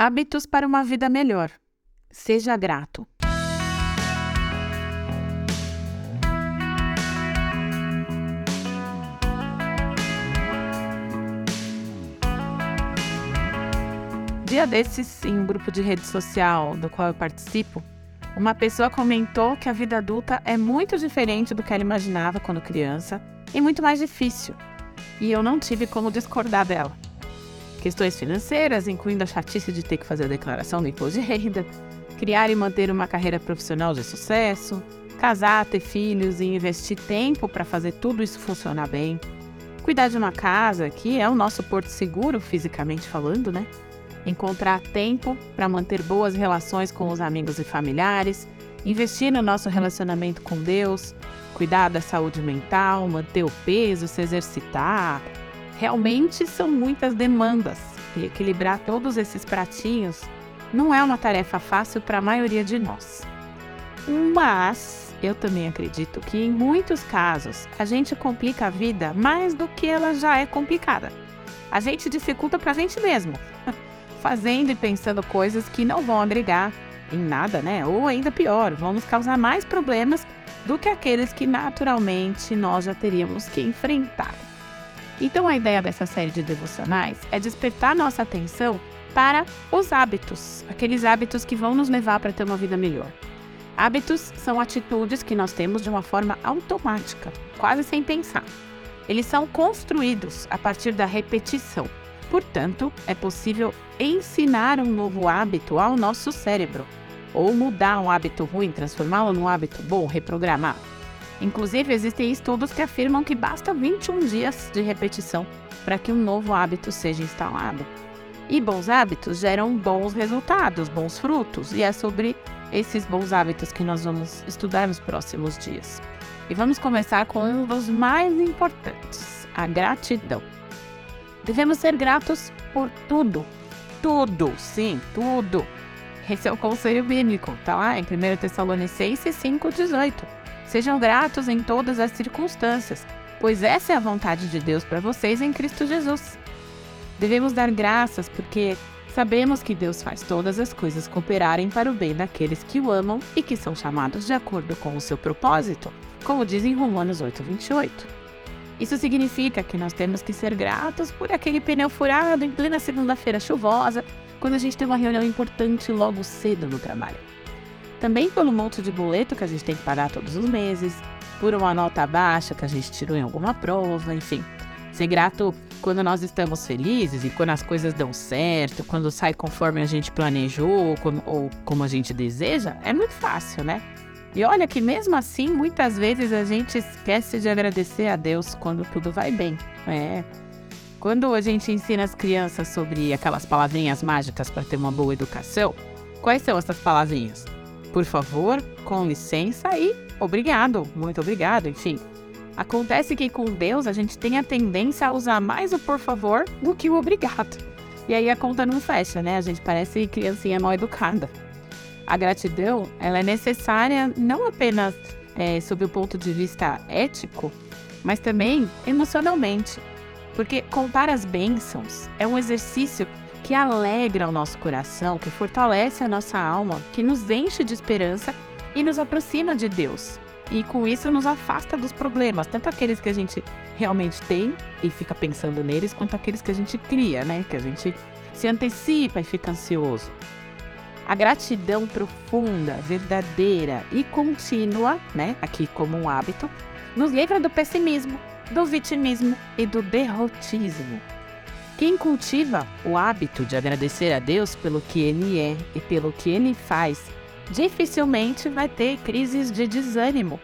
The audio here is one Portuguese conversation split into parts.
Hábitos para uma vida melhor. Seja grato. Dia desses, em um grupo de rede social do qual eu participo, uma pessoa comentou que a vida adulta é muito diferente do que ela imaginava quando criança e muito mais difícil. E eu não tive como discordar dela. Questões financeiras, incluindo a chatice de ter que fazer a declaração do imposto de renda, criar e manter uma carreira profissional de sucesso, casar, ter filhos e investir tempo para fazer tudo isso funcionar bem, cuidar de uma casa, que é o nosso porto seguro, fisicamente falando, né? encontrar tempo para manter boas relações com os amigos e familiares, investir no nosso relacionamento com Deus, cuidar da saúde mental, manter o peso, se exercitar. Realmente são muitas demandas e equilibrar todos esses pratinhos não é uma tarefa fácil para a maioria de nós. Mas eu também acredito que em muitos casos a gente complica a vida mais do que ela já é complicada. A gente dificulta para a gente mesmo fazendo e pensando coisas que não vão agregar em nada, né? Ou ainda pior, vão nos causar mais problemas do que aqueles que naturalmente nós já teríamos que enfrentar. Então a ideia dessa série de devocionais é despertar nossa atenção para os hábitos, aqueles hábitos que vão nos levar para ter uma vida melhor. Hábitos são atitudes que nós temos de uma forma automática, quase sem pensar. Eles são construídos a partir da repetição. Portanto, é possível ensinar um novo hábito ao nosso cérebro, ou mudar um hábito ruim, transformá-lo num hábito bom, reprogramar. Inclusive, existem estudos que afirmam que basta 21 dias de repetição para que um novo hábito seja instalado. E bons hábitos geram bons resultados, bons frutos, e é sobre esses bons hábitos que nós vamos estudar nos próximos dias. E vamos começar com um dos mais importantes, a gratidão. Devemos ser gratos por tudo. Tudo, sim, tudo. Esse é o conselho bíblico, tá lá em 1 Tessalonicenses 5,18. Sejam gratos em todas as circunstâncias, pois essa é a vontade de Deus para vocês em Cristo Jesus. Devemos dar graças porque sabemos que Deus faz todas as coisas cooperarem para o bem daqueles que o amam e que são chamados de acordo com o seu propósito, como diz em Romanos 8,28. Isso significa que nós temos que ser gratos por aquele pneu furado em plena segunda-feira chuvosa, quando a gente tem uma reunião importante logo cedo no trabalho. Também pelo monte de boleto que a gente tem que pagar todos os meses, por uma nota baixa que a gente tirou em alguma prova, enfim. Ser grato quando nós estamos felizes e quando as coisas dão certo, quando sai conforme a gente planejou como, ou como a gente deseja, é muito fácil, né? E olha que mesmo assim, muitas vezes a gente esquece de agradecer a Deus quando tudo vai bem. É. Quando a gente ensina as crianças sobre aquelas palavrinhas mágicas para ter uma boa educação, quais são essas palavrinhas? Por favor, com licença e obrigado, muito obrigado, enfim. Acontece que com Deus a gente tem a tendência a usar mais o por favor do que o obrigado. E aí a conta não fecha, né? A gente parece criancinha mal educada a gratidão ela é necessária não apenas é, sob o ponto de vista ético, mas também emocionalmente. Porque contar as bênçãos é um exercício que alegra o nosso coração, que fortalece a nossa alma, que nos enche de esperança e nos aproxima de Deus. E com isso nos afasta dos problemas, tanto aqueles que a gente realmente tem e fica pensando neles, quanto aqueles que a gente cria, né? Que a gente se antecipa e fica ansioso. A gratidão profunda, verdadeira e contínua, né, aqui como um hábito, nos livra do pessimismo, do vitimismo e do derrotismo. Quem cultiva o hábito de agradecer a Deus pelo que Ele é e pelo que Ele faz, dificilmente vai ter crises de desânimo,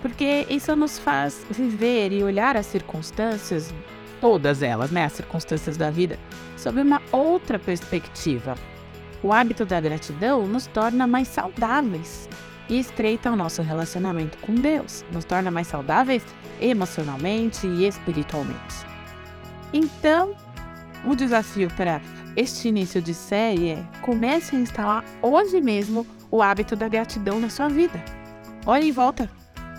porque isso nos faz viver e olhar as circunstâncias, todas elas, né, as circunstâncias da vida, sob uma outra perspectiva, o hábito da gratidão nos torna mais saudáveis e estreita o nosso relacionamento com Deus, nos torna mais saudáveis emocionalmente e espiritualmente. Então, o desafio para este início de série é comece a instalar hoje mesmo o hábito da gratidão na sua vida. Olhe em volta,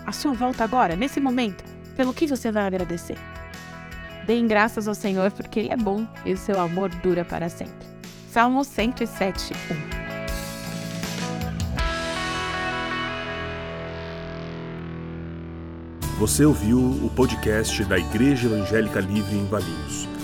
à sua volta agora, nesse momento, pelo que você vai agradecer. Deem graças ao Senhor porque Ele é bom e o seu amor dura para sempre. Salmo 107, 1. Você ouviu o podcast da Igreja Evangélica Livre em Valinhos.